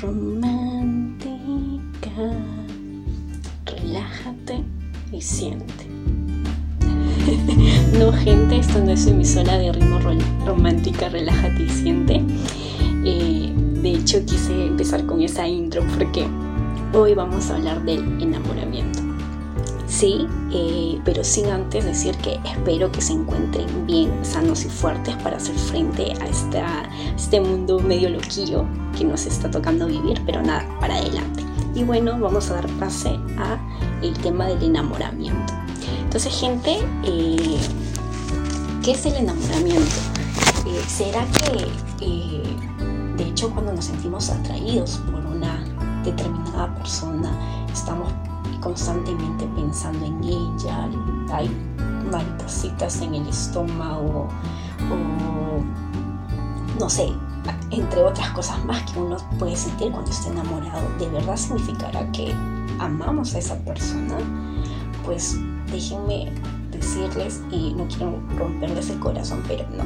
romántica. Relájate y siente. no, gente, esto no es emisora de ritmo romántica, relájate y siente. Eh, de hecho, quise empezar con esa intro porque hoy vamos a hablar del enamoramiento. Sí, eh, pero sin antes decir que espero que se encuentren bien sanos y fuertes para hacer frente a, esta, este mundo medio loquillo que nos está tocando vivir, pero nada, para adelante. Y bueno, vamos a dar pase a el tema del enamoramiento. Entonces, gente, eh, ¿qué es el enamoramiento? Eh, ¿Será que, de hecho, cuando nos sentimos atraídos por una determinada persona, estamos constantemente pensando en ella, hay maripositas en el estómago o no sé, entre otras cosas más que uno puede sentir cuando está enamorado, ¿de verdad significará que amamos a esa persona? Pues déjenme decirles, y no quiero romperles el corazón, pero no.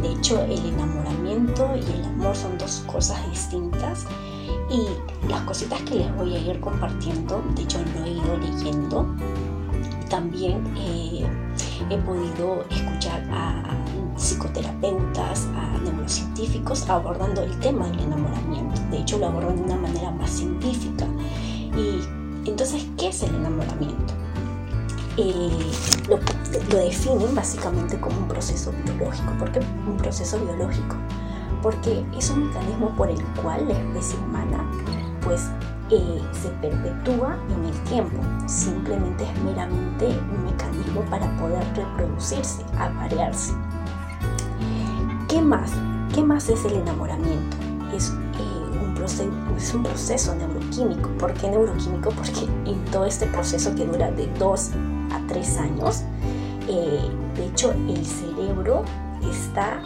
De hecho, el enamoramiento y el amor son dos cosas distintas y las cositas que les voy a ir compartiendo, de hecho lo he ido leyendo, también eh, he podido escuchar a psicoterapeutas, a neurocientíficos abordando el tema del enamoramiento. De hecho lo abordan de una manera más científica. Y entonces, ¿qué es el enamoramiento? Eh, lo, lo definen básicamente como un proceso biológico. ¿Por qué un proceso biológico? Porque es un mecanismo por el cual la especie humana pues eh, se perpetúa en el tiempo. Simplemente es meramente un mecanismo para poder reproducirse, aparearse. ¿Qué más? ¿Qué más es el enamoramiento? Es, eh, un, proceso, es un proceso neuroquímico. ¿Por qué neuroquímico? Porque en todo este proceso que dura de 2 a 3 años, eh, de hecho el cerebro está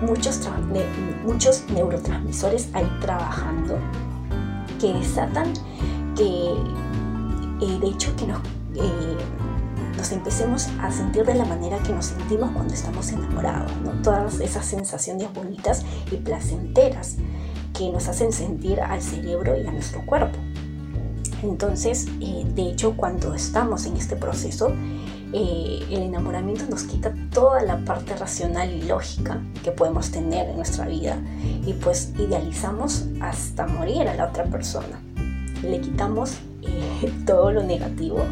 muchos, muchos neurotransmisores ahí trabajando que desatan que eh, de hecho que nos, eh, nos empecemos a sentir de la manera que nos sentimos cuando estamos enamorados, ¿no? todas esas sensaciones bonitas y placenteras que nos hacen sentir al cerebro y a nuestro cuerpo. Entonces, eh, de hecho, cuando estamos en este proceso, eh, el enamoramiento nos quita toda la parte racional y lógica que podemos tener en nuestra vida y pues idealizamos hasta morir a la otra persona. Le quitamos eh, todo lo negativo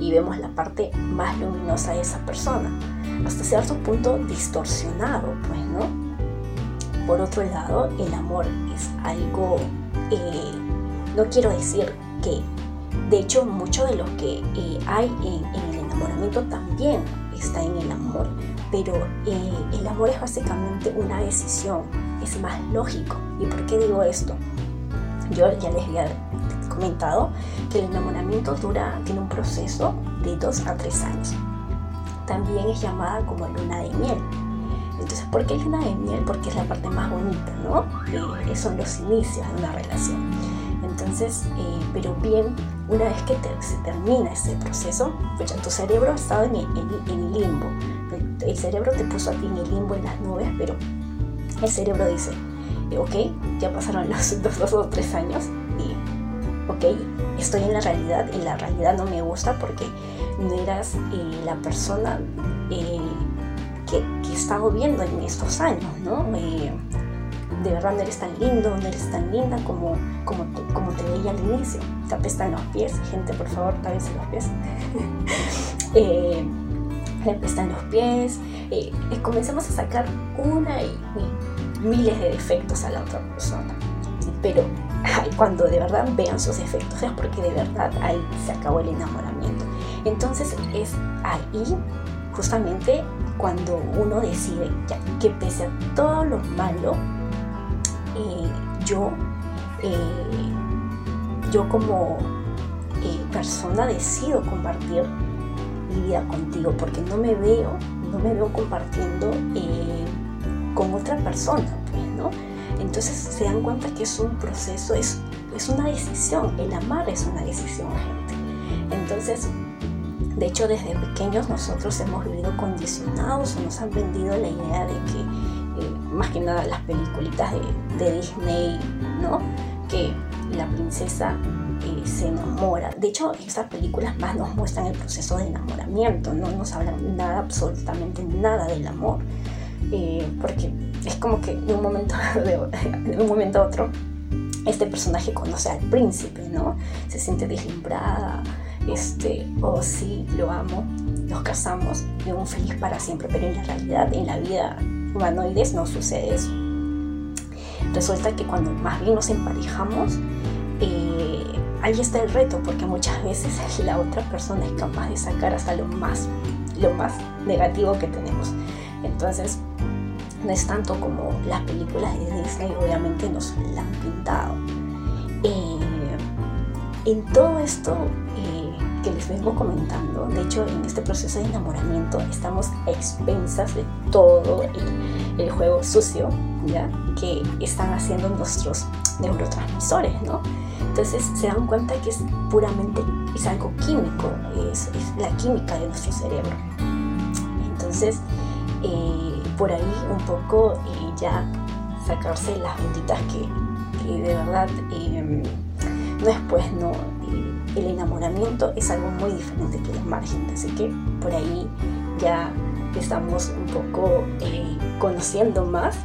y vemos la parte más luminosa de esa persona, hasta cierto punto distorsionado, pues, ¿no? Por otro lado, el amor es algo, no quiero decir que, de hecho, mucho de lo que hay en, el enamoramiento también está en el amor, pero eh, el amor es básicamente una decisión, es más lógico. ¿Y por qué digo esto? Yo ya les había comentado que el enamoramiento dura, tiene un proceso de 2 a 3 años. También es llamada como luna de miel. Entonces, ¿por qué luna de miel? Porque es la parte más bonita, ¿no? Eh, son los inicios de una relación. Entonces, eh, pero bien, una vez que se termina ese proceso, pues tu cerebro ha estado en el, limbo. El, cerebro te puso a ti en el limbo, en las nubes, pero el cerebro dice, eh, ok, ya pasaron los dos, o tres años y, ok, estoy en la realidad y la realidad no me gusta porque no eras eh, la persona que, que, he estado viendo en estos años, ¿no? De verdad no eres tan lindo, no eres tan linda como, como, te, como te veía al inicio. Te apestan los pies, gente, por favor, tápense los pies. eh, le apestan los pies. Eh, comenzamos a sacar una y, miles de defectos a la otra persona. Pero cuando de verdad vean sus defectos es porque de verdad ahí se acabó el enamoramiento. Entonces es ahí justamente cuando uno decide que pese a todo lo malo eh, yo, eh, yo como eh, persona decido compartir mi vida contigo porque no me veo, no me veo compartiendo con otra persona, pues, ¿no? Entonces se dan cuenta que es un proceso, es, es una decisión, el amar es una decisión, gente. Entonces, de hecho, desde pequeños nosotros hemos vivido condicionados o nos han vendido la idea de que más que nada las peliculitas de, de Disney, ¿no? Que la princesa eh, se enamora. De hecho, estas películas más nos muestran el proceso de enamoramiento, no nos hablan nada, absolutamente nada del amor. Eh, porque es como que de de, un momento a otro este personaje conoce al príncipe, ¿no? Se siente deslumbrada, este, oh sí, lo amo, nos casamos, un feliz para siempre, pero en la realidad, en la vida humanoides no sucede eso. Resulta que cuando más bien nos emparejamos, eh, ahí está el reto, porque muchas veces la otra persona es capaz de sacar hasta lo más, lo más negativo que tenemos. Entonces, no es tanto como las películas de Disney, obviamente nos la han pintado. Eh, en todo esto eh, que les vengo comentando, de hecho, en este proceso de enamoramiento estamos a expensas de todo el, el juego sucio ¿ya? que están haciendo nuestros neurotransmisores, ¿no? Entonces se dan cuenta que es puramente, es algo químico, es, la química de nuestro cerebro. Entonces, eh, por ahí un poco eh, ya sacarse las benditas que, de verdad em, no es pues, no, eh, el enamoramiento es algo muy diferente que los márgenes, así que por ahí ya estamos un poco conociendo más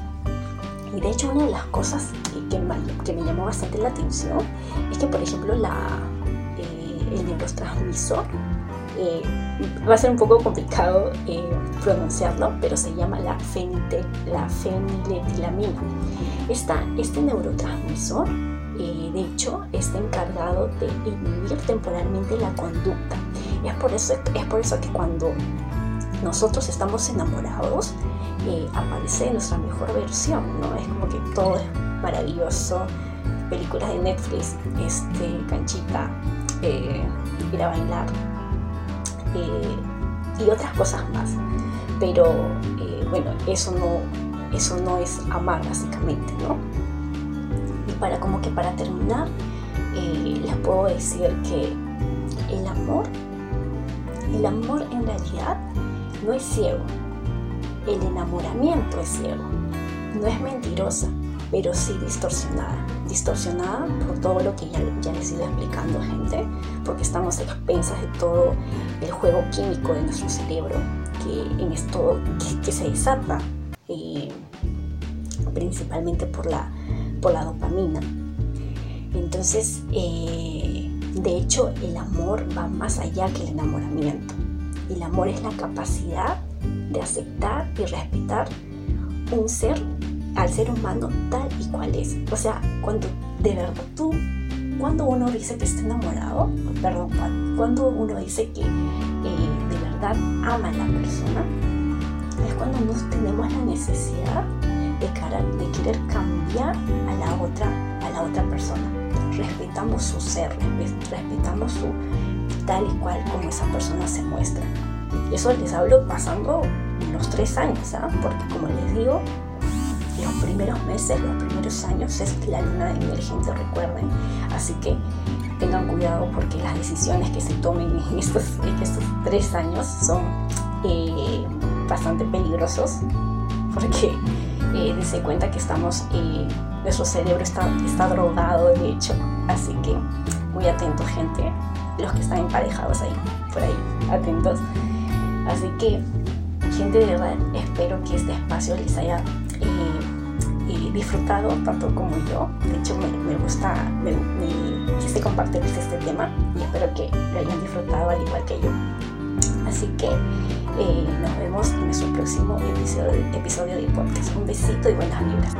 y de hecho una de las cosas que me, que me llamó bastante la atención es que, por ejemplo, la, eh, el neurotransmisor eh, va a ser un poco complicado eh, pronunciarlo, pero se llama la, fenite, la feniletilamina. Esta, este neurotransmisor, de hecho, está encargado de inhibir temporalmente la conducta. Es por eso, es por eso que cuando nosotros estamos enamorados, aparece nuestra mejor versión, ¿no? Es como que todo es maravilloso, películas de Netflix, este, canchita, eh, ir a bailar eh, y otras cosas más. Pero eh, bueno, eso no, eso no es amar básicamente, ¿no? Para como que para terminar, les puedo decir que el amor, el amor en realidad no es ciego, el enamoramiento es ciego, no es mentirosa, pero sí distorsionada. Distorsionada por todo lo que ya, ya les ido explicando, gente, porque estamos expensas de todo el juego químico de nuestro cerebro que, en esto, que, se desata. eh, principalmente por la, por la dopamina. Entonces, eh, de hecho, el amor va más allá que el enamoramiento. El amor es la capacidad de aceptar y respetar un ser al ser humano tal y cual es. O sea, cuando de verdad tú, cuando uno dice que está enamorado, perdón, cuando uno dice que eh, de verdad ama a la persona, es cuando no tenemos la necesidad de, cara, de querer cambiar a la otra, a la otra persona. Respetamos su ser, respetamos su tal y cual como esa persona se muestra. Y eso les hablo pasando los tres años, ¿ah? porque como les digo, los primeros meses, los primeros años es la luna de miel, gente, recuerden. Así que tengan cuidado porque las decisiones que se tomen en estos, estos tres años son eh, bastante peligrosos porque eh, cuenta que estamos, eh, nuestro cerebro está, está drogado de hecho. Así que muy atentos, gente, los que están emparejados ahí, por ahí, atentos. Así que, gente, de verdad, espero que este espacio les haya disfrutado tanto como yo. De hecho, me, gusta, me, me quise compartirles este tema y espero que lo hayan disfrutado al igual que yo. Así que eh, nos vemos en nuestro próximo episodio, de podcast. Un besito y buenas vibras.